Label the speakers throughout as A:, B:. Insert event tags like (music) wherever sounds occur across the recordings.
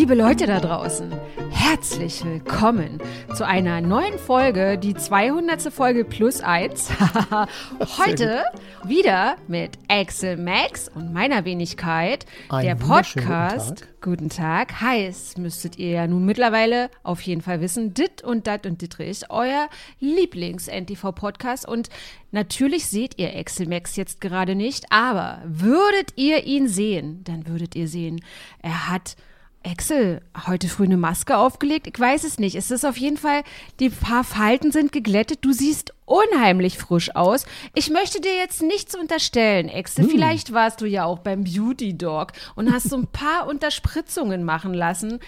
A: Liebe Leute da draußen, herzlich willkommen zu einer neuen Folge, die 200. Folge plus 1. (laughs) Heute wieder mit Axel Max und meiner Wenigkeit,
B: Einen
A: der Podcast. Guten Tag. Heißt, müsstet ihr ja nun mittlerweile auf jeden Fall wissen, Dit und Dat und Dittrich, euer Lieblings-NTV-Podcast. Und natürlich seht ihr Axel Max jetzt gerade nicht, aber würdet ihr ihn sehen, dann würdet ihr sehen, er hat Axel, heute früh eine Maske aufgelegt? Ich weiß es nicht. Es ist auf jeden Fall, die paar Falten sind geglättet. Du siehst unheimlich frisch aus. Ich möchte dir jetzt nichts unterstellen, Axel. Vielleicht warst du ja auch beim Beauty Dog und hast so ein (laughs) paar Unterspritzungen machen lassen.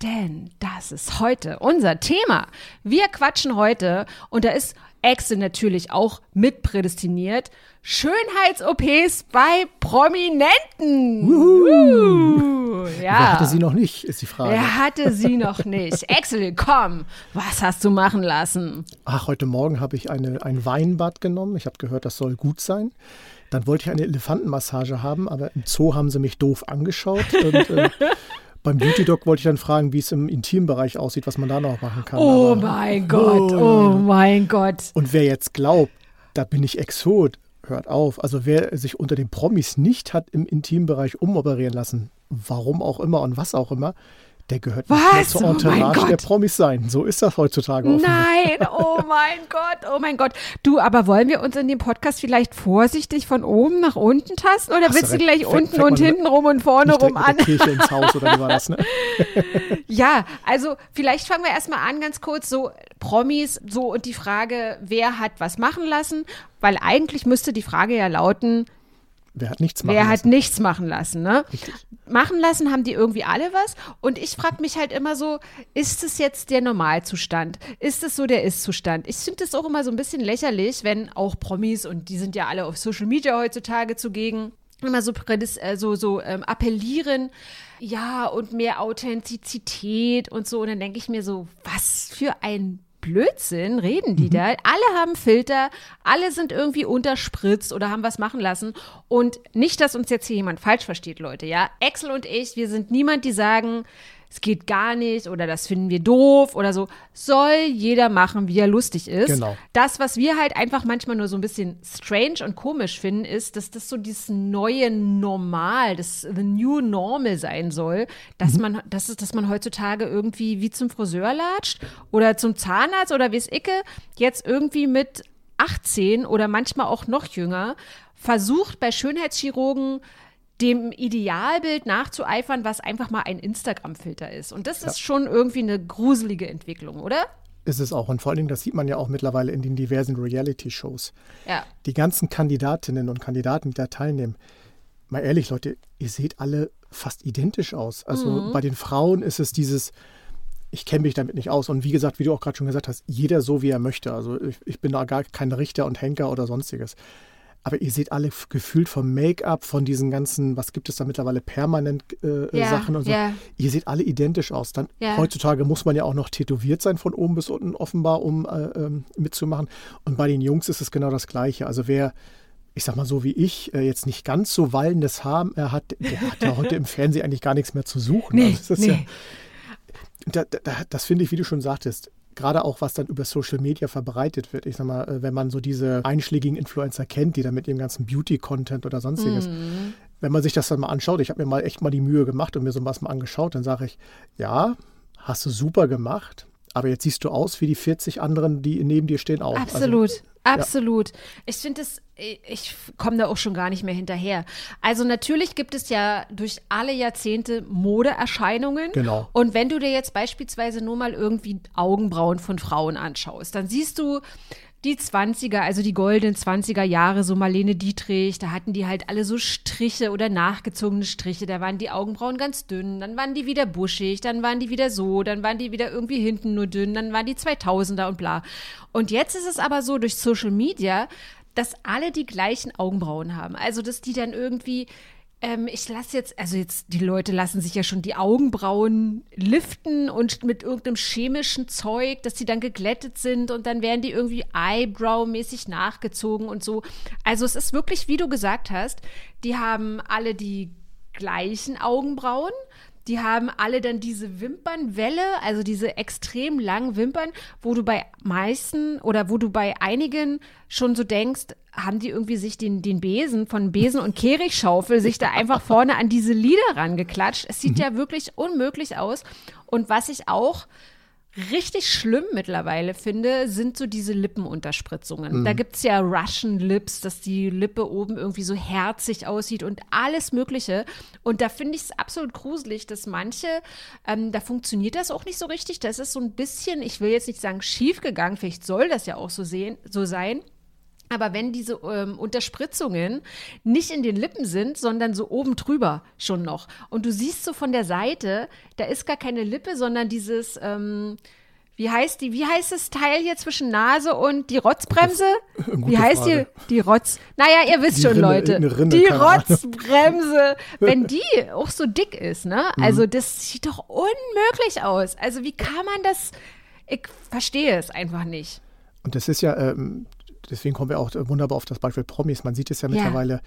A: Denn das ist heute unser Thema. Wir quatschen heute und da ist Axel natürlich auch mit prädestiniert. Schönheits-OPs bei Prominenten. Uh, ja.
B: Wer hatte sie noch nicht, ist die Frage.
A: Er hatte sie noch nicht. (laughs) Axel, komm, was hast du machen lassen?
B: Ach, heute Morgen habe ich eine, ein Weinbad genommen. Ich habe gehört, das soll gut sein. Dann wollte ich eine Elefantenmassage haben, aber im Zoo haben sie mich doof angeschaut. Und, äh, (laughs) beim Beauty Dog wollte ich dann fragen, wie es im Intimbereich aussieht, was man da noch machen kann.
A: Oh
B: aber,
A: mein Gott, oh mein Gott.
B: Und wer jetzt glaubt, da bin ich Exot, hört auf. Also wer sich unter den Promis nicht hat im Intimbereich umoperieren lassen, warum auch immer und was auch immer, der gehört nicht
A: Was?
B: zur
A: Oh
B: Entourage der
A: Gott.
B: Promis sein. So ist das heutzutage.
A: Nein, oh mein (laughs) Gott, oh mein Gott. Du, aber wollen wir uns in dem Podcast vielleicht vorsichtig von oben nach unten tasten oder
B: Hast
A: willst du gleich
B: Fängt-
A: unten
B: fängt
A: und hinten rum und vorne
B: Nicht
A: rum an?
B: der Kirche ins Haus oder wie war das, ne? (laughs)
A: Ja, also vielleicht fangen wir erstmal an, ganz kurz, so Promis, so und die Frage, wer hat was machen lassen? Weil eigentlich müsste die Frage ja lauten,
B: Wer hat nichts machen
A: wer hat
B: lassen?
A: nichts machen lassen, ne?
B: Richtig.
A: Machen lassen haben die irgendwie alle was. Und ich frage mich halt immer so, ist es jetzt der Normalzustand? Ist es so der Ist-Zustand? Ich finde es auch immer so ein bisschen lächerlich, wenn auch Promis, und die sind ja alle auf Social Media heutzutage zugegen, immer so, äh, so, so ähm, appellieren, ja, und mehr Authentizität und so. Und dann denke ich mir so, was für ein Blödsinn reden die da? Alle haben Filter, alle sind irgendwie unterspritzt oder haben was machen lassen. Und nicht, dass uns jetzt hier jemand falsch versteht, Leute, ja. Axel und ich, wir sind niemand, die sagen, es geht gar nicht oder das finden wir doof oder so. Soll jeder machen, wie er lustig ist.
B: Genau.
A: Das, was wir halt einfach manchmal nur so ein bisschen strange und komisch finden, ist, dass das so dieses neue Normal, das the new normal sein soll, dass man, dass, es, dass man heutzutage irgendwie wie zum Friseur latscht oder zum Zahnarzt oder wie es Icke jetzt irgendwie mit 18 oder manchmal auch noch jünger versucht bei Schönheitschirurgen dem Idealbild nachzueifern, was einfach mal ein Instagram-Filter ist. Und das ist schon irgendwie eine gruselige Entwicklung, oder?
B: Ist es auch. Und vor allen Dingen, das sieht man ja auch mittlerweile in den diversen Reality-Shows.
A: Ja.
B: Die ganzen Kandidatinnen und Kandidaten, die da teilnehmen, mal ehrlich, Leute, ihr seht alle fast identisch aus. Also
A: Mhm.
B: bei den Frauen ist es dieses, ich kenne mich damit nicht aus. Und wie gesagt, wie du auch gerade schon gesagt hast, jeder so, wie er möchte. Also ich, ich bin da gar kein Richter und Henker oder sonstiges. Aber ihr seht alle gefühlt vom Make-up, von diesen ganzen, was gibt es da mittlerweile, permanent äh,
A: Ja,
B: Sachen und so.
A: ja.
B: Ihr seht alle identisch aus. Dann
A: Ja.
B: heutzutage muss man ja auch noch tätowiert sein von oben bis unten offenbar, um äh, ähm, mitzumachen. Und bei den Jungs ist es genau das Gleiche. Also wer, ich sag mal so wie ich, äh, jetzt nicht ganz so wallendes Haar äh, hat, der hat ja heute im Fernsehen eigentlich gar nichts mehr zu suchen.
A: Nee,
B: also das,
A: nee.
B: ja, da, da, das finde ich, wie du schon sagtest, gerade auch was dann über Social Media verbreitet wird. Ich sag mal, äh, wenn man so diese einschlägigen Influencer kennt, die dann mit ihrem ganzen Beauty-Content oder sonstiges,
A: Mhm.
B: wenn man sich das dann mal anschaut, ich habe mir mal echt mal die Mühe gemacht und mir sowas mal angeschaut, dann sage ich, ja, hast du super gemacht, aber jetzt siehst du aus wie die 40 anderen, die neben dir stehen auch.
A: Absolut,
B: Also,
A: absolut. Ich finde es, ich komme da auch schon gar nicht mehr hinterher. Also natürlich gibt es ja durch alle Jahrzehnte Modeerscheinungen.
B: Genau.
A: Und wenn du dir jetzt beispielsweise nur mal irgendwie Augenbrauen von Frauen anschaust, dann siehst du die 20er, also die goldenen 20er Jahre, so Marlene Dietrich, da hatten die halt alle so Striche oder nachgezogene Striche, da waren die Augenbrauen ganz dünn, dann waren die wieder buschig, dann waren die wieder so, dann waren die wieder irgendwie hinten nur dünn, dann waren die 2000er und bla. Und jetzt ist es aber so durch Social Media, dass alle die gleichen Augenbrauen haben. Also, dass die dann irgendwie ähm, ich lasse jetzt, also jetzt, die Leute lassen sich ja schon die Augenbrauen liften und mit irgendeinem chemischen Zeug, dass die dann geglättet sind und dann werden die irgendwie Eyebrow-mäßig nachgezogen und so. Also es ist wirklich, wie du gesagt hast, die haben alle die gleichen Augenbrauen. Die haben alle dann diese Wimpernwelle, also diese extrem langen Wimpern, wo du bei meisten oder wo du bei einigen schon so denkst, haben die irgendwie sich den, den Besen von Besen und Kehrichschaufel sich da einfach vorne an diese Lieder rangeklatscht. Es sieht mhm. ja wirklich unmöglich aus. Und was ich auch richtig schlimm mittlerweile finde, sind so diese Lippenunterspritzungen. Mhm. Da gibt es ja Russian Lips, dass die Lippe oben irgendwie so herzig aussieht und alles Mögliche. Und da finde ich es absolut gruselig, dass manche, ähm, da funktioniert das auch nicht so richtig. Das ist so ein bisschen, ich will jetzt nicht sagen schief gegangen, vielleicht soll das ja auch so, sehen, so sein. Aber wenn diese ähm, Unterspritzungen nicht in den Lippen sind, sondern so oben drüber schon noch. Und du siehst so von der Seite, da ist gar keine Lippe, sondern dieses, ähm, wie heißt die, wie heißt das Teil hier zwischen Nase und die Rotzbremse? Wie heißt Frage. die, die Rotz? Naja, ihr wisst die schon, Rinne, Leute. Rinne, die Rotzbremse, (laughs) wenn die auch so dick ist, ne? Mhm. Also das sieht doch unmöglich aus. Also wie kann man das, ich verstehe es einfach nicht.
B: Und das ist ja, ähm, deswegen kommen wir auch wunderbar auf das Beispiel Promis. Man sieht es ja, ja. mittlerweile,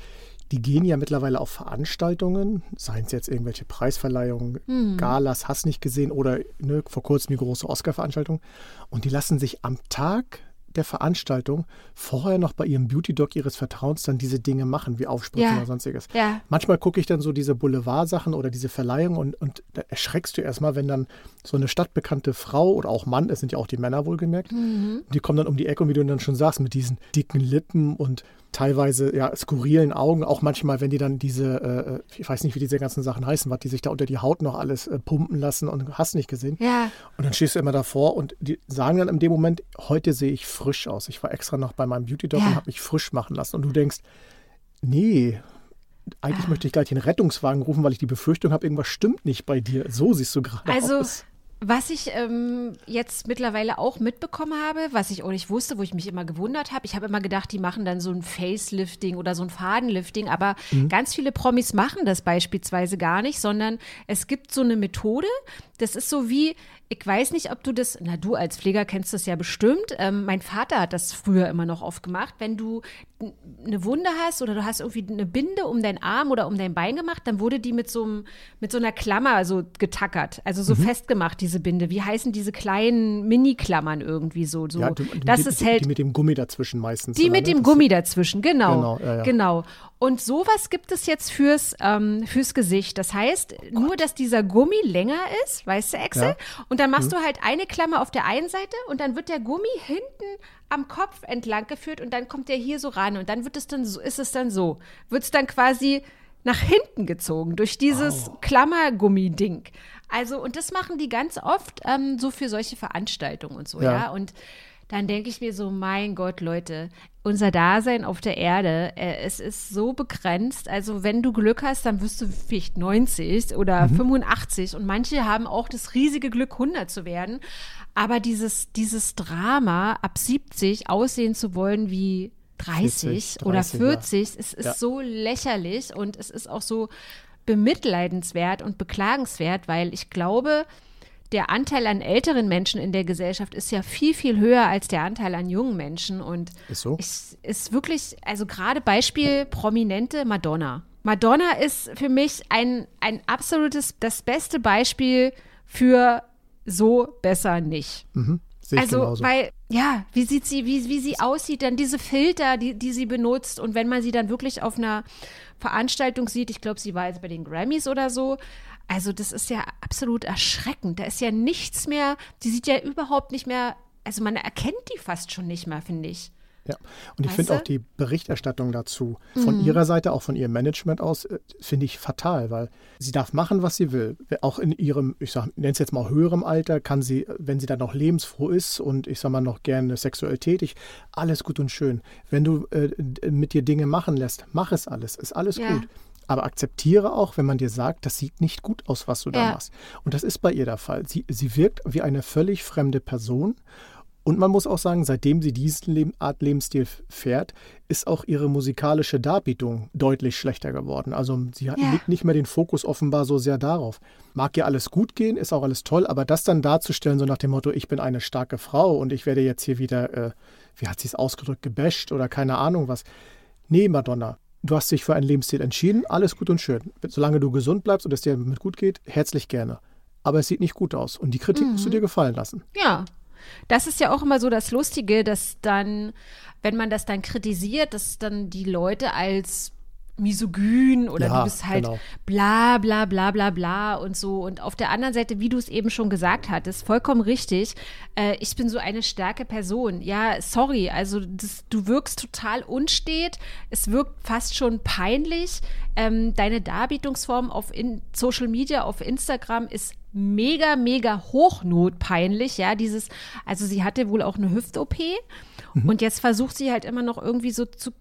B: die gehen ja mittlerweile auf Veranstaltungen, seien es jetzt irgendwelche Preisverleihungen, mhm. Galas, hast nicht gesehen oder ne, vor kurzem die große Oscar-Veranstaltung. Und die lassen sich am Tag der Veranstaltung vorher noch bei ihrem Beauty-Doc ihres Vertrauens dann diese Dinge machen, wie Aufspritzen ja. oder sonstiges.
A: Ja.
B: Manchmal gucke ich dann so diese Boulevard-Sachen oder diese Verleihung und, und da erschreckst du erstmal, wenn dann so eine stadtbekannte Frau oder auch Mann, es sind ja auch die Männer wohlgemerkt, mhm. die kommen dann um die Ecke und wie du dann schon sagst, mit diesen dicken Lippen und teilweise ja skurrilen Augen, auch manchmal, wenn die dann diese, äh, äh, ich weiß nicht, wie diese ganzen Sachen heißen, was die sich da unter die Haut noch alles äh, pumpen lassen und hast nicht gesehen.
A: Ja.
B: Und dann stehst du immer davor und die sagen dann in dem Moment, heute sehe ich frisch aus. Ich war extra noch bei meinem Beauty Doc ja. und habe mich frisch machen lassen. Und du denkst, nee, eigentlich ah. möchte ich gleich den Rettungswagen rufen, weil ich die Befürchtung habe, irgendwas stimmt nicht bei dir. So siehst du gerade
A: also, aus. Was ich ähm, jetzt mittlerweile auch mitbekommen habe, was ich auch nicht wusste, wo ich mich immer gewundert habe, ich habe immer gedacht, die machen dann so ein Facelifting oder so ein Fadenlifting, aber mhm. ganz viele Promis machen das beispielsweise gar nicht, sondern es gibt so eine Methode, das ist so wie, ich weiß nicht, ob du das, na du als Pfleger kennst das ja bestimmt. Ähm, mein Vater hat das früher immer noch oft gemacht. Wenn du eine Wunde hast oder du hast irgendwie eine Binde um deinen Arm oder um dein Bein gemacht, dann wurde die mit so, einem, mit so einer Klammer so getackert, also so mhm. festgemacht, diese Binde. Wie heißen diese kleinen Mini-Klammern irgendwie so? so. Ja,
B: die, das die, ist halt, die mit dem Gummi dazwischen meistens.
A: Die mit dem Gummi dazwischen, genau. Genau, ja, ja. genau. Und sowas gibt es jetzt fürs, ähm, fürs Gesicht. Das heißt, oh nur, dass dieser Gummi länger ist, weißt du, Axel? Und dann machst mhm. du halt eine Klammer auf der einen Seite und dann wird der Gummi hinten am Kopf entlang geführt und dann kommt der hier so ran und dann wird es dann so, ist es dann so. Wird es dann quasi nach hinten gezogen durch dieses oh. Klammergummi-Ding. Also, und das machen die ganz oft ähm, so für solche Veranstaltungen und so, ja. ja? Und dann denke ich mir so, mein Gott, Leute, unser Dasein auf der Erde, äh, es ist so begrenzt. Also wenn du Glück hast, dann wirst du vielleicht 90 oder mhm. 85 und manche haben auch das riesige Glück, 100 zu werden. Aber dieses, dieses Drama, ab 70 aussehen zu wollen wie 30, 30 oder 40, ja. es ist ja. so lächerlich und es ist auch so bemitleidenswert und beklagenswert, weil ich glaube, der Anteil an älteren Menschen in der Gesellschaft ist ja viel, viel höher als der Anteil an jungen Menschen. Und
B: ist so?
A: Es ist wirklich, also gerade Beispiel prominente Madonna. Madonna ist für mich ein, ein absolutes, das beste Beispiel für so besser nicht.
B: Mhm.
A: also, genauso. weil, ja, wie sieht sie, wie, wie sie aussieht, dann diese Filter, die, die sie benutzt und wenn man sie dann wirklich auf einer Veranstaltung sieht, ich glaube, sie war jetzt bei den Grammys oder so, also das ist ja absolut erschreckend. Da ist ja nichts mehr, die sieht ja überhaupt nicht mehr, also man erkennt die fast schon nicht mehr, finde ich.
B: Ja, und ich finde auch die Berichterstattung dazu von mhm. ihrer Seite, auch von ihrem Management aus, äh, finde ich fatal, weil sie darf machen, was sie will. Auch in ihrem, ich nenne es jetzt mal höherem Alter, kann sie, wenn sie dann noch lebensfroh ist und ich sage mal noch gerne sexuell tätig, alles gut und schön. Wenn du äh, mit dir Dinge machen lässt, mach es alles, ist alles ja. gut. Aber akzeptiere auch, wenn man dir sagt, das sieht nicht gut aus, was du da machst. Und das ist bei ihr der Fall. Sie, sie wirkt wie eine völlig fremde Person. Und man muss auch sagen, seitdem sie diesen Art Lebensstil fährt, ist auch ihre musikalische Darbietung deutlich schlechter geworden. Also sie ja. legt nicht mehr den Fokus offenbar so sehr darauf. Mag ja alles gut gehen, ist auch alles toll, aber das dann darzustellen, so nach dem Motto, ich bin eine starke Frau und ich werde jetzt hier wieder, äh, wie hat sie es ausgedrückt, gebasht oder keine Ahnung was. Nee, Madonna, du hast dich für einen Lebensstil entschieden, alles gut und schön. Solange du gesund bleibst und es dir mit gut geht, herzlich gerne. Aber es sieht nicht gut aus. Und die Kritik mhm. musst du mhm. dir gefallen lassen.
A: Ja. Das ist ja auch immer so das Lustige, dass dann, wenn man das dann kritisiert, dass dann die Leute als misogyn oder ja, du bist halt genau. bla bla bla bla bla und so. Und auf der anderen Seite, wie du es eben schon gesagt hattest, vollkommen richtig, äh, ich bin so eine starke Person. Ja, sorry, also das, du wirkst total unstet, es wirkt fast schon peinlich. Ähm, deine Darbietungsform auf in Social Media, auf Instagram ist mega, mega hochnotpeinlich. Ja, dieses, also sie hatte wohl auch eine Hüft-OP. Mhm. Und jetzt versucht sie halt immer noch irgendwie so zu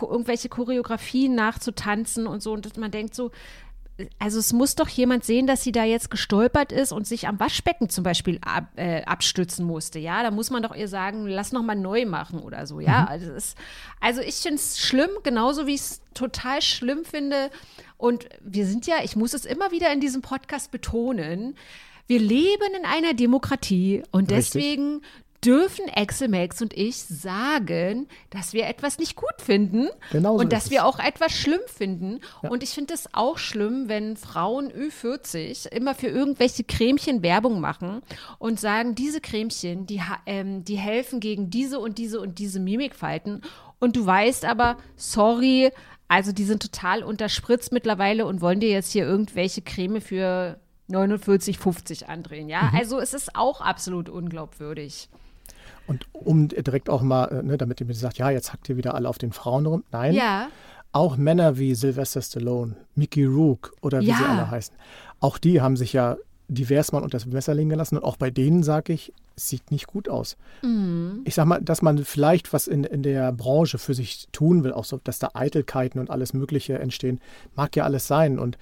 A: irgendwelche Choreografien nachzutanzen und so. Und man denkt so, also es muss doch jemand sehen, dass sie da jetzt gestolpert ist und sich am Waschbecken zum Beispiel ab, äh, abstützen musste. Ja, da muss man doch ihr sagen, lass noch mal neu machen oder so. Ja, mhm. also, ist, also ich finde es schlimm, genauso wie ich es total schlimm finde. Und wir sind ja, ich muss es immer wieder in diesem Podcast betonen. Wir leben in einer Demokratie und deswegen Richtig dürfen Axel Max und ich sagen, dass wir etwas nicht gut finden genau so und dass wir auch etwas schlimm finden. Ja. Und ich finde es auch schlimm, wenn Frauen Ü40 immer für irgendwelche Cremchen Werbung machen und sagen, diese Cremchen, die, ähm, die helfen gegen diese und diese und diese Mimikfalten. Und du weißt aber, sorry, also die sind total unterspritzt mittlerweile und wollen dir jetzt hier irgendwelche Creme für 49,50 andrehen, ja? Mhm. Also es ist auch absolut unglaubwürdig.
B: Und um direkt auch mal, äh, ne, damit ihr mir sagt, ja, jetzt hackt ihr wieder alle auf den Frauen rum. Nein.
A: Ja.
B: Auch Männer wie Sylvester Stallone, Mickey Rook oder wie ja. sie alle heißen, auch die haben sich ja divers mal unter das Messer legen gelassen. Und auch bei denen sage ich, es sieht nicht gut aus. Mhm. Ich sage mal, dass man vielleicht was in, in der Branche für sich tun will, auch so, dass da Eitelkeiten und alles Mögliche entstehen, mag ja alles sein. Und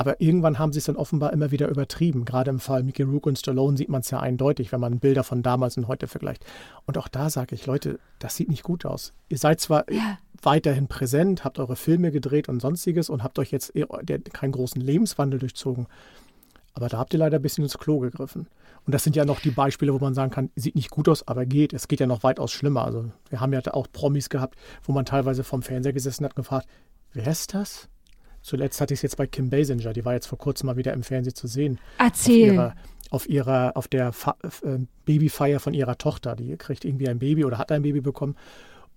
B: aber irgendwann haben sie es dann offenbar immer wieder übertrieben. Gerade im Fall Mickey Rook und Stallone sieht man es ja eindeutig, wenn man Bilder von damals und heute vergleicht. Und auch da sage ich, Leute, das sieht nicht gut aus. Ihr seid zwar ja. weiterhin präsent, habt eure Filme gedreht und sonstiges und habt euch jetzt keinen großen Lebenswandel durchzogen. Aber da habt ihr leider ein bisschen ins Klo gegriffen. Und das sind ja noch die Beispiele, wo man sagen kann, sieht nicht gut aus, aber geht. Es geht ja noch weitaus schlimmer. Also wir haben ja auch Promis gehabt, wo man teilweise vom Fernseher gesessen hat und gefragt, wer ist das? Zuletzt hatte ich es jetzt bei Kim Basinger, die war jetzt vor kurzem mal wieder im Fernsehen zu sehen.
A: Erzähl.
B: Auf ihrer, auf, ihrer, auf der Fa äh, Babyfeier von ihrer Tochter. Die kriegt irgendwie ein Baby oder hat ein Baby bekommen.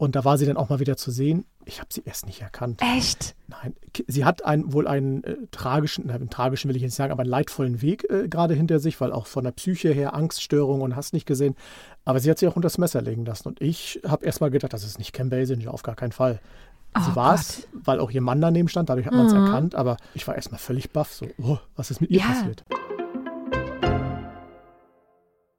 B: Und da war sie dann auch mal wieder zu sehen. Ich habe sie erst nicht erkannt.
A: Echt?
B: Nein. Sie hat einen, wohl einen äh, tragischen, einen tragischen will ich jetzt nicht sagen, aber einen leidvollen Weg äh, gerade hinter sich, weil auch von der Psyche her Angststörungen und hast nicht gesehen. Aber sie hat sich auch unter das Messer legen lassen. Und ich habe erst mal gedacht, das ist nicht Kim Basinger, auf gar keinen Fall. Sie oh war es, weil auch ihr Mann daneben stand, dadurch hat man es mhm. erkannt, aber ich war erstmal völlig baff, so, oh, was ist mit ihr ja. passiert?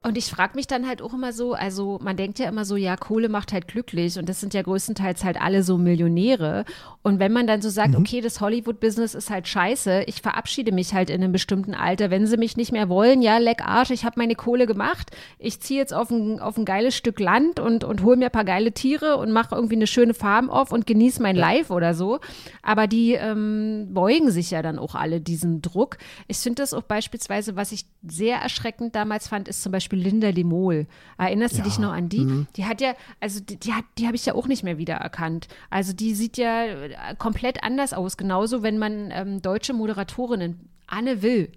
A: Und ich frage mich dann halt auch immer so, also man denkt ja immer so, ja, Kohle macht halt glücklich und das sind ja größtenteils halt alle so Millionäre. Und wenn man dann so sagt, mhm. okay, das Hollywood-Business ist halt scheiße, ich verabschiede mich halt in einem bestimmten Alter, wenn sie mich nicht mehr wollen, ja, leck Arsch, ich habe meine Kohle gemacht, ich ziehe jetzt auf ein, auf ein geiles Stück Land und, und hole mir ein paar geile Tiere und mache irgendwie eine schöne Farm auf und genieße mein ja. Life oder so. Aber die ähm, beugen sich ja dann auch alle diesem Druck. Ich finde das auch beispielsweise, was ich sehr erschreckend damals fand, ist zum Beispiel Beispiel Linda Limol. Erinnerst ja. du dich noch an die? Mhm. Die hat ja, also die, die, hat, die habe ich ja auch nicht mehr wiedererkannt. Also die sieht ja äh, komplett anders aus. Genauso, wenn man ähm, deutsche Moderatorinnen, Anne Will.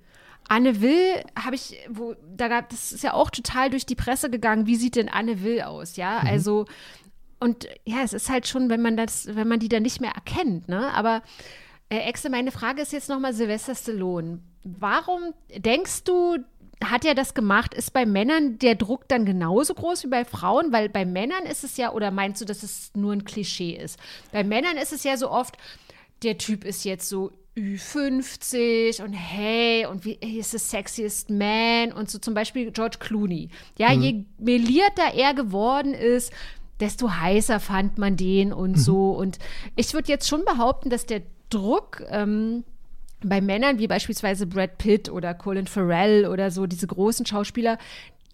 A: Anne Will habe ich, wo, da gab, das ist ja auch total durch die Presse gegangen. Wie sieht denn Anne Will aus? Ja, mhm. also, und ja, es ist halt schon, wenn man das, wenn man die dann nicht mehr erkennt, ne? Aber äh, Exe, meine Frage ist jetzt nochmal Sylvester Stallone. Warum denkst du, hat er das gemacht? Ist bei Männern der Druck dann genauso groß wie bei Frauen? Weil bei Männern ist es ja, oder meinst du, dass es nur ein Klischee ist? Bei Männern ist es ja so oft, der Typ ist jetzt so Ü50 und hey, und wie ist the sexiest man? Und so zum Beispiel George Clooney. Ja, mhm. je melierter er geworden ist, desto heißer fand man den und mhm. so. Und ich würde jetzt schon behaupten, dass der Druck, ähm, bei Männern wie beispielsweise Brad Pitt oder Colin Farrell oder so, diese großen Schauspieler,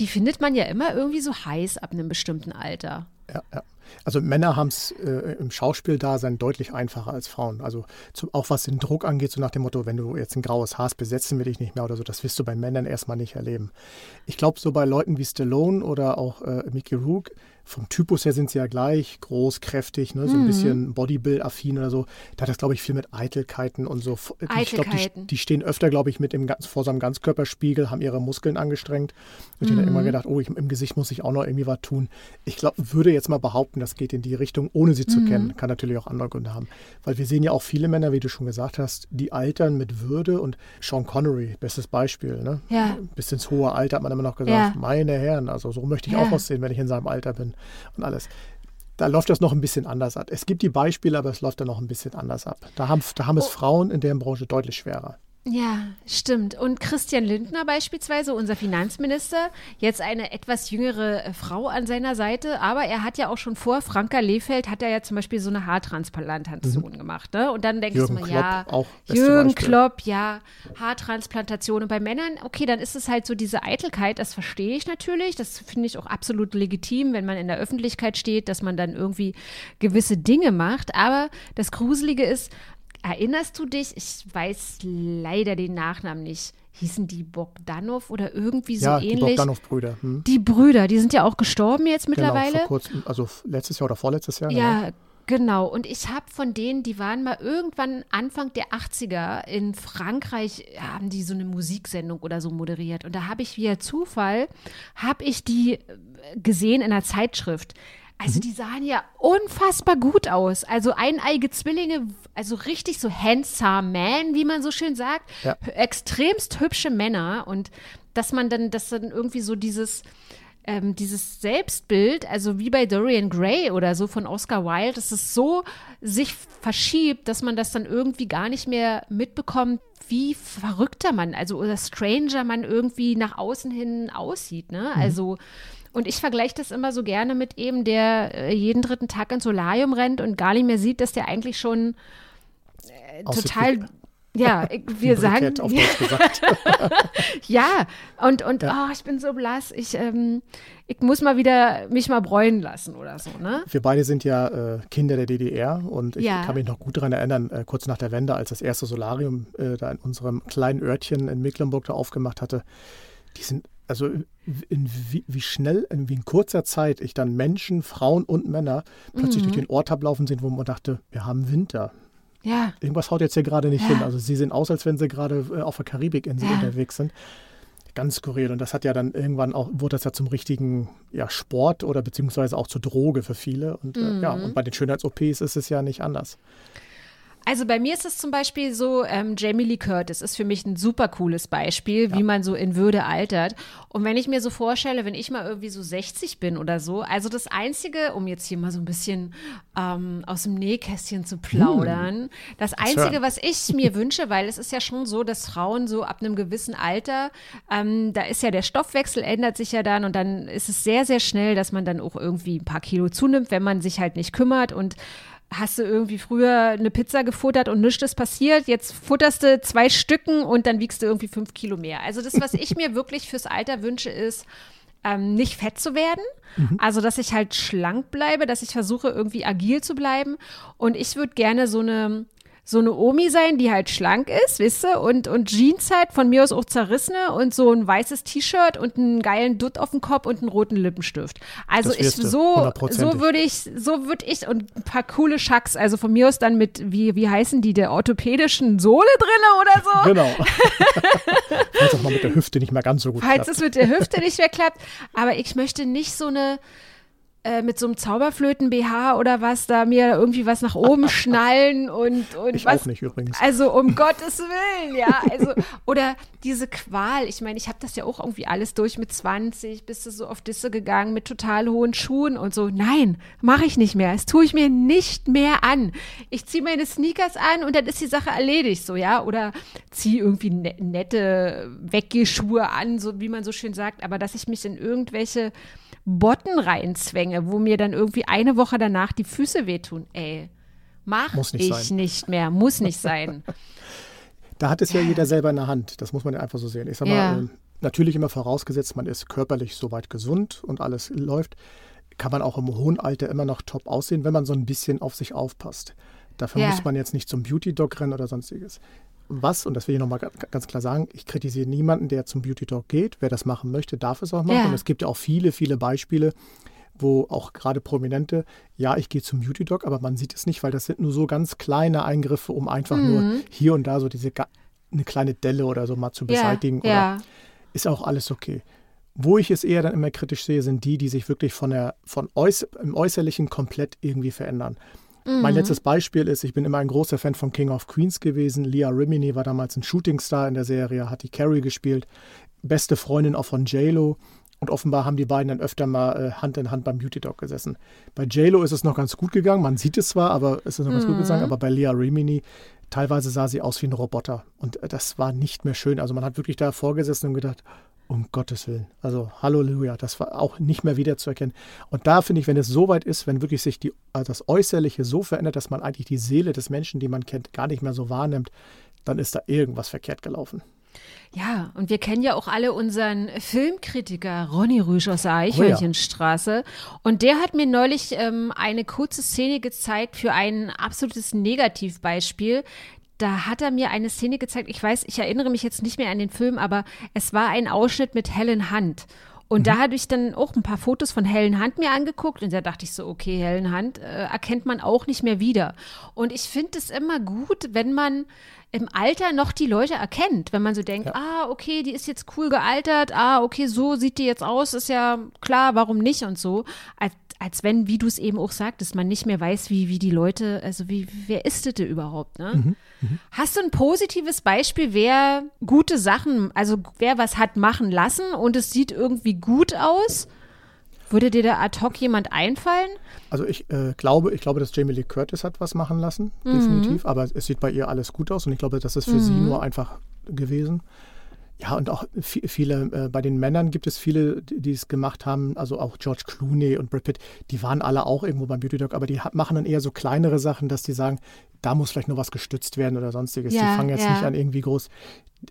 A: die findet man ja immer irgendwie so heiß ab einem bestimmten Alter.
B: Ja, ja. Also Männer haben es äh, im Schauspieldasein deutlich einfacher als Frauen. Also zum, auch was den Druck angeht, so nach dem Motto, wenn du jetzt ein graues Haar hast, besetzen wir dich nicht mehr oder so, das wirst du bei Männern erstmal nicht erleben. Ich glaube, so bei Leuten wie Stallone oder auch äh, Mickey Rook, vom Typus her sind sie ja gleich, groß, kräftig, ne, so ein mhm. bisschen Bodybuild-affin oder so. Da hat das, glaube ich, viel mit Eitelkeiten und so.
A: Eitelkeiten. Ich glaube,
B: die, die, stehen öfter, glaube ich, mit dem, vor so einem Ganzkörperspiegel, haben ihre Muskeln angestrengt. Und mhm. ich habe immer gedacht, oh, ich, im Gesicht muss ich auch noch irgendwie was tun. Ich glaube, würde jetzt mal behaupten, das geht in die Richtung, ohne sie zu mhm. kennen. Kann natürlich auch andere Gründe haben. Weil wir sehen ja auch viele Männer, wie du schon gesagt hast, die altern mit Würde und Sean Connery, bestes Beispiel. Ne?
A: Ja.
B: Bis ins hohe Alter hat man immer noch gesagt, ja. meine Herren, also so möchte ich ja. auch aussehen, wenn ich in seinem Alter bin und alles. Da läuft das noch ein bisschen anders ab. Es gibt die Beispiele, aber es läuft dann noch ein bisschen anders ab. Da haben, da haben es oh. Frauen in der Branche deutlich schwerer.
A: Ja, stimmt. Und Christian Lindner beispielsweise, unser Finanzminister, jetzt eine etwas jüngere äh, Frau an seiner Seite, aber er hat ja auch schon vor Franka Lehfeld hat er ja zum Beispiel so eine Haartransplantation mhm. gemacht, ne? Und dann denkst Jürgen du mal,
B: Klopp,
A: ja,
B: auch
A: Jürgen Beispiel. Klopp, ja, Haartransplantation. Und bei Männern, okay, dann ist es halt so diese Eitelkeit, das verstehe ich natürlich, das finde ich auch absolut legitim, wenn man in der Öffentlichkeit steht, dass man dann irgendwie gewisse Dinge macht. Aber das Gruselige ist, Erinnerst du dich? Ich weiß leider den Nachnamen nicht. Hießen die Bogdanov oder irgendwie so
B: ja,
A: ähnlich?
B: Die Bogdanov-Brüder. Hm.
A: Die Brüder, die sind ja auch gestorben jetzt mittlerweile. Genau,
B: vor kurzem, also letztes Jahr oder vorletztes Jahr.
A: Ja, genau. Genau, und ich habe von denen, die waren mal irgendwann Anfang der 80er in Frankreich, haben die so eine Musiksendung oder so moderiert. Und da habe ich via Zufall, habe ich die äh, gesehen in einer Zeitschrift. Also mhm. die sahen ja unfassbar gut aus. Also eineige Zwillinge, also richtig so handsome man, wie man so schön sagt. Ja. Extremst hübsche Männer und dass man dann, dass dann irgendwie so dieses, ähm, dieses Selbstbild, also wie bei Dorian Gray oder so von Oscar Wilde, dass es so sich verschiebt, dass man das dann irgendwie gar nicht mehr mitbekommt, wie verrückter man, also oder stranger man irgendwie nach außen hin aussieht. Ne? Mhm. Also und ich vergleiche das immer so gerne mit eben, der äh, jeden dritten Tag ins Solarium rennt und gar nicht mehr sieht, dass der eigentlich schon äh, total. Ja, (laughs) wir sagen.
B: Auf (laughs) gesagt.
A: ja, und, und ja. Oh, ich bin so blass. Ich, ähm, ich muss mal wieder mich mal bräunen lassen oder so, ne?
B: Wir beide sind ja äh, Kinder der DDR und ich ja. kann mich noch gut daran erinnern, äh, kurz nach der Wende, als das erste Solarium äh, da in unserem kleinen Örtchen in Mecklenburg da aufgemacht hatte. Die sind also in wie, wie, schnell, in wie in kurzer Zeit ich dann Menschen, Frauen und Männer plötzlich mhm. durch den Ort ablaufen sehen, wo man dachte, wir haben Winter.
A: Ja.
B: Irgendwas haut jetzt hier gerade nicht ja. hin. Also sie sehen aus, als wenn sie gerade äh, auf der Karibikinsel ja. unterwegs sind. Ganz skurril. Und das hat ja dann irgendwann auch, wurde das ja zum richtigen ja, Sport oder beziehungsweise auch zur Droge für viele. Und mhm. äh, ja, mhm. und bei den Schönheits-OPs ist es ja nicht anders.
A: Also bei mir ist es zum Beispiel so, ähm, Jamie Lee Curtis ist für mich ein super cooles Beispiel, ja. wie man so in Würde altert. Und wenn ich mir so vorstelle, wenn ich mal irgendwie so 60 bin oder so, also das Einzige, um jetzt hier mal so ein bisschen ähm, aus dem Nähkästchen zu plaudern, hm. das Einzige, was ich mir (laughs) wünsche, weil es ist ja schon so, dass Frauen so ab einem gewissen Alter, ähm, da ist ja der Stoffwechsel ändert sich ja dann und dann ist es sehr, sehr schnell, dass man dann auch irgendwie ein paar Kilo zunimmt, wenn man sich halt nicht kümmert und hast du irgendwie früher eine Pizza gefuttert und nichts ist passiert. Jetzt futterst du zwei Stücken und dann wiegst du irgendwie fünf Kilo mehr. Also das, was ich mir wirklich fürs Alter wünsche, ist, ähm, nicht fett zu werden. Mhm. Also, dass ich halt schlank bleibe, dass ich versuche, irgendwie agil zu bleiben. Und ich würde gerne so eine so eine Omi sein, die halt schlank ist, wisst ihr, und, und Jeans halt, von mir aus auch zerrissene und so ein weißes T-Shirt und einen geilen Dutt auf dem Kopf und einen roten Lippenstift. Also ich, so, so würde ich, so würde ich und ein paar coole Schacks, also von mir aus dann mit, wie, wie heißen die, der orthopädischen Sohle drinne oder so.
B: Genau. (laughs) Falls auch mal mit der Hüfte nicht mehr ganz so gut
A: Falls klappt. es mit der Hüfte nicht mehr klappt. Aber ich möchte nicht so eine, äh, mit so einem Zauberflöten-BH oder was da mir irgendwie was nach oben (laughs) schnallen und, und
B: ich
A: was.
B: auch nicht übrigens.
A: Also um (laughs) Gottes Willen, ja. Also, oder diese Qual. Ich meine, ich habe das ja auch irgendwie alles durch mit 20, bist du so auf Disse gegangen mit total hohen Schuhen und so. Nein, mache ich nicht mehr. Das tue ich mir nicht mehr an. Ich ziehe meine Sneakers an und dann ist die Sache erledigt, so, ja. Oder ziehe irgendwie ne nette Weggehschuhe an, so wie man so schön sagt. Aber dass ich mich in irgendwelche Botten reinzwänge, wo mir dann irgendwie eine Woche danach die Füße wehtun. Ey, mach nicht ich sein. nicht mehr, muss nicht sein. (laughs)
B: da hat es ja jeder selber in der Hand. Das muss man ja einfach so sehen. Ich sag mal, ja. äh, natürlich immer vorausgesetzt, man ist körperlich soweit gesund und alles läuft, kann man auch im hohen Alter immer noch top aussehen, wenn man so ein bisschen auf sich aufpasst. Dafür ja. muss man jetzt nicht zum Beauty-Dog rennen oder sonstiges was, und das will ich nochmal ganz klar sagen, ich kritisiere niemanden, der zum Beauty Talk geht. Wer das machen möchte, darf es auch machen. Ja. Und es gibt ja auch viele, viele Beispiele, wo auch gerade Prominente, ja, ich gehe zum Beauty Doc, aber man sieht es nicht, weil das sind nur so ganz kleine Eingriffe, um einfach mhm. nur hier und da so diese eine kleine Delle oder so mal zu beseitigen. Ja, ja. Ist auch alles okay. Wo ich es eher dann immer kritisch sehe, sind die, die sich wirklich von der, von äuß im Äußerlichen komplett irgendwie verändern. Mhm. Mein letztes Beispiel ist, ich bin immer ein großer Fan von King of Queens gewesen. Leah Rimini war damals ein Shootingstar in der Serie, hat die Carrie gespielt, beste Freundin auch von JLo. Und offenbar haben die beiden dann öfter mal äh, Hand in Hand beim Beauty Dog gesessen. Bei JLo ist es noch ganz gut gegangen, man sieht es zwar, aber es ist noch ganz mhm. gut gegangen, aber bei Leah Rimini, teilweise sah sie aus wie ein Roboter. Und äh, das war nicht mehr schön. Also man hat wirklich da vorgesessen und gedacht, um Gottes Willen. Also Halleluja, das war auch nicht mehr wiederzuerkennen. Und da finde ich, wenn es so weit ist, wenn wirklich sich die, also das Äußerliche so verändert, dass man eigentlich die Seele des Menschen, die man kennt, gar nicht mehr so wahrnimmt, dann ist da irgendwas verkehrt gelaufen.
A: Ja, und wir kennen ja auch alle unseren Filmkritiker Ronny Rüsch aus der Eichhörnchenstraße. Oh ja. Und der hat mir neulich ähm, eine kurze Szene gezeigt für ein absolutes Negativbeispiel. Da hat er mir eine Szene gezeigt. Ich weiß, ich erinnere mich jetzt nicht mehr an den Film, aber es war ein Ausschnitt mit Helen Hunt. Und mhm. da hatte ich dann auch ein paar Fotos von Helen Hunt mir angeguckt und da dachte ich so, okay, Helen Hunt äh, erkennt man auch nicht mehr wieder. Und ich finde es immer gut, wenn man im Alter noch die Leute erkennt, wenn man so denkt, ja. ah, okay, die ist jetzt cool gealtert, ah, okay, so sieht die jetzt aus, ist ja klar, warum nicht und so. Als, als wenn, wie du es eben auch sagtest, man nicht mehr weiß, wie, wie die Leute, also wie, wer ist das überhaupt, ne? Mhm, mh. Hast du ein positives Beispiel, wer gute Sachen, also wer was hat machen lassen und es sieht irgendwie gut aus? Würde dir da ad hoc jemand einfallen?
B: Also ich äh, glaube, ich glaube, dass Jamie Lee Curtis hat was machen lassen, mhm. definitiv. Aber es sieht bei ihr alles gut aus und ich glaube, das ist für mhm. sie nur einfach gewesen. Ja, und auch viele, äh, bei den Männern gibt es viele, die, es gemacht haben, also auch George Clooney und Brad Pitt, die waren alle auch irgendwo beim Beauty Dog, aber die machen dann eher so kleinere Sachen, dass die sagen, da muss vielleicht nur was gestützt werden oder sonstiges. Ja, die fangen jetzt ja. nicht an irgendwie groß.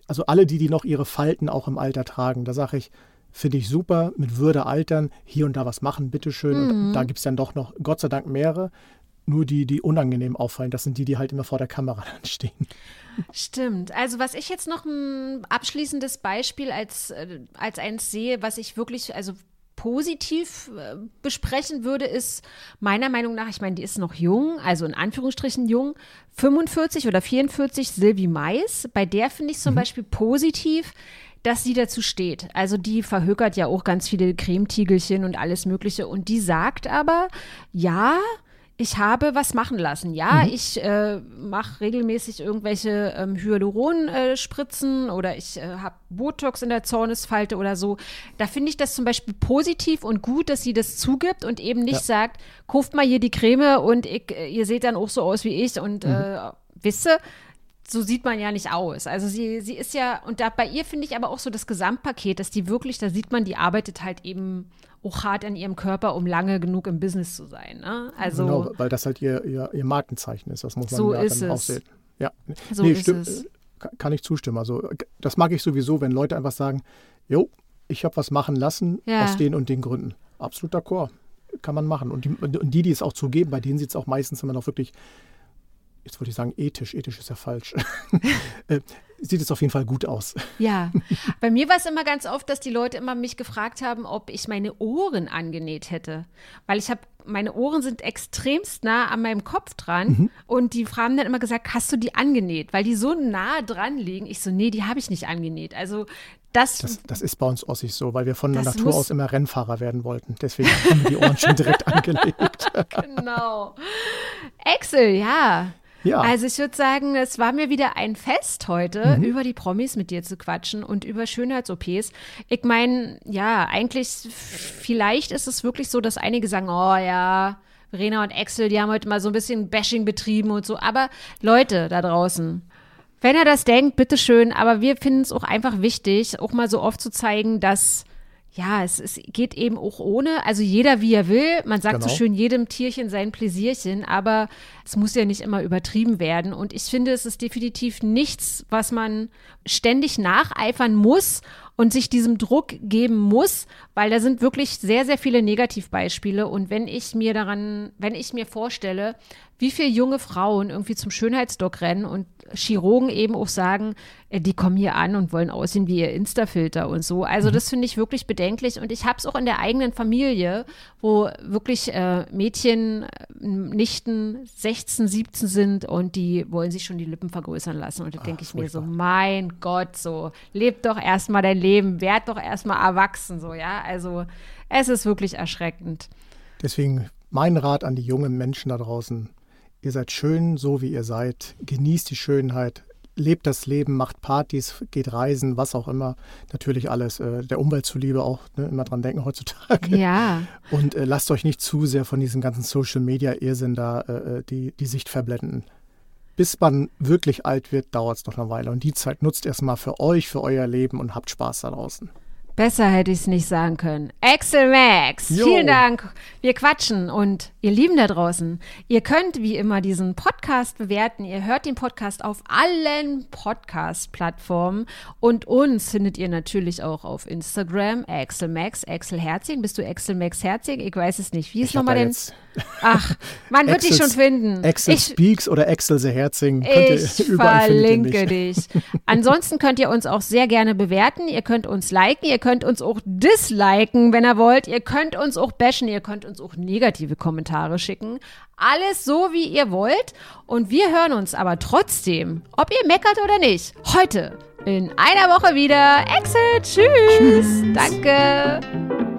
B: Also alle die, die noch ihre Falten auch im Alter tragen, da sage ich, Finde ich super, mit Würde altern, hier und da was machen, bitteschön. Mhm. Und da gibt es dann doch noch, Gott sei Dank, mehrere. Nur die, die unangenehm auffallen, das sind die, die halt immer vor der Kamera (laughs) dann stehen.
A: Stimmt. Also was ich jetzt noch ein abschließendes Beispiel als, äh, als eins sehe, was ich wirklich, also positiv äh, besprechen würde, ist meiner Meinung nach, ich meine, die ist noch jung, also in Anführungsstrichen jung, 45 oder 44, Sylvie Mais. Bei der finde ich zum mhm. Beispiel positiv, dass sie dazu steht. Also die verhökert ja auch ganz viele Cremetiegelchen und alles Mögliche. Und die sagt aber, ja, ich habe was machen lassen. Ja, mhm. ich äh, mache regelmäßig irgendwelche ähm, Hyaluron-Spritzen äh, oder ich äh, habe Botox in der Zornesfalte oder so. Da finde ich das zum Beispiel positiv und gut, dass sie das zugibt und eben nicht ja. sagt, kauft mal hier die Creme und ich, äh, ihr seht dann auch so aus wie ich und mhm. äh, wisse, so sieht man ja nicht aus. Also sie, sie ist ja, und da bei ihr finde ich aber auch so das Gesamtpaket, dass die wirklich, da sieht man, die arbeitet halt eben auch hart an ihrem Körper, um lange genug im Business zu sein. Ne? Also,
B: genau, weil das halt ihr, ihr, ihr Markenzeichen ist. Das muss man
A: so
B: ja
A: dann
B: auch sehen. Ja,
A: so nee, stimmt, es.
B: kann ich zustimmen. Also das mag ich sowieso, wenn Leute einfach sagen, jo, ich habe was machen lassen ja. aus den und den Gründen. Absolut d'accord. Kann man machen. Und die, und die, die es auch zugeben, bei denen sieht es auch meistens immer noch wirklich jetzt wollte ich sagen ethisch, ethisch ist ja falsch, (laughs) äh, sieht es auf jeden Fall gut aus.
A: Ja, (laughs) bei mir war es immer ganz oft, dass die Leute immer mich gefragt haben, ob ich meine Ohren angenäht hätte. Weil ich habe, meine Ohren sind extremst nah an meinem Kopf dran mhm. und die haben dann immer gesagt, hast du die angenäht? Weil die so nah dran liegen. Ich so, nee, die habe ich nicht angenäht. Also das,
B: das, das, ist bei uns Ossis so, weil wir von der Natur aus immer Rennfahrer werden wollten. Deswegen haben wir die Ohren schon direkt (laughs) angelegt.
A: genau. Excel, ja. Ja. Also ich würde sagen, es war mir wieder ein Fest heute, mhm. über die Promis mit dir zu quatschen und über Schönheits-OPs. Ich meine, ja, eigentlich, vielleicht ist es wirklich so, dass einige sagen, oh ja, Verena und Axel, die haben heute mal so ein bisschen Bashing betrieben und so. Aber Leute da draußen, wenn ihr das denkt, bitteschön. Aber wir finden es auch einfach wichtig, auch mal so oft zu zeigen, dass ja, es, es geht eben auch ohne, also jeder wie er will. Man sagt genau. so schön, jedem Tierchen sein Pläsierchen, aber es muss ja nicht immer übertrieben werden. Und ich finde, es ist definitiv nichts, was man ständig nacheifern muss und sich diesem Druck geben muss, weil da sind wirklich sehr, sehr viele Negativbeispiele. Und wenn ich mir daran, wenn ich mir vorstelle, wie viele junge Frauen irgendwie zum Schönheitsdoc rennen und Chirurgen eben auch sagen, äh, die kommen hier an und wollen aussehen wie ihr Insta-Filter und so. Also mhm. das finde ich wirklich bedenklich und ich habe es auch in der eigenen Familie, wo wirklich äh, Mädchen, äh, Nichten 16, 17 sind und die wollen sich schon die Lippen vergrößern lassen und da denke ich mir so, mein Gott, so, leb doch erstmal dein Leben, werd doch erstmal erwachsen, so, ja, also es ist wirklich erschreckend.
B: Deswegen mein Rat an die jungen Menschen da draußen, Ihr seid schön, so wie ihr seid. Genießt die Schönheit. Lebt das Leben, macht Partys, geht reisen, was auch immer. Natürlich alles äh, der Umwelt zuliebe auch ne, immer dran denken heutzutage.
A: Ja.
B: Und äh, lasst euch nicht zu sehr von diesem ganzen Social Media Irrsinn da äh, äh, die, die Sicht verblenden. Bis man wirklich alt wird, dauert es noch eine Weile. Und die Zeit nutzt erstmal für euch, für euer Leben und habt Spaß da draußen.
A: Besser hätte ich es nicht sagen können. Axel Max, jo. vielen Dank. Wir quatschen und ihr Lieben da draußen, ihr könnt wie immer diesen Podcast bewerten. Ihr hört den Podcast auf allen Podcast-Plattformen und uns findet ihr natürlich auch auf Instagram. Axel Max, Axel Herzing. Bist du Axel Max Herzing? Ich weiß es nicht. Wie ist nochmal denn? Ach, man wird dich schon finden.
B: Axel ich, Speaks oder Axel the Herzing.
A: ich (laughs) verlinke dich. Ansonsten könnt ihr uns auch sehr gerne bewerten. Ihr könnt uns liken. Ihr könnt uns auch disliken, wenn ihr wollt. Ihr könnt uns auch bashen. Ihr könnt uns auch negative Kommentare schicken. Alles so, wie ihr wollt. Und wir hören uns aber trotzdem, ob ihr meckert oder nicht, heute in einer Woche wieder. Exit. Tschüss. Tschüss. Danke.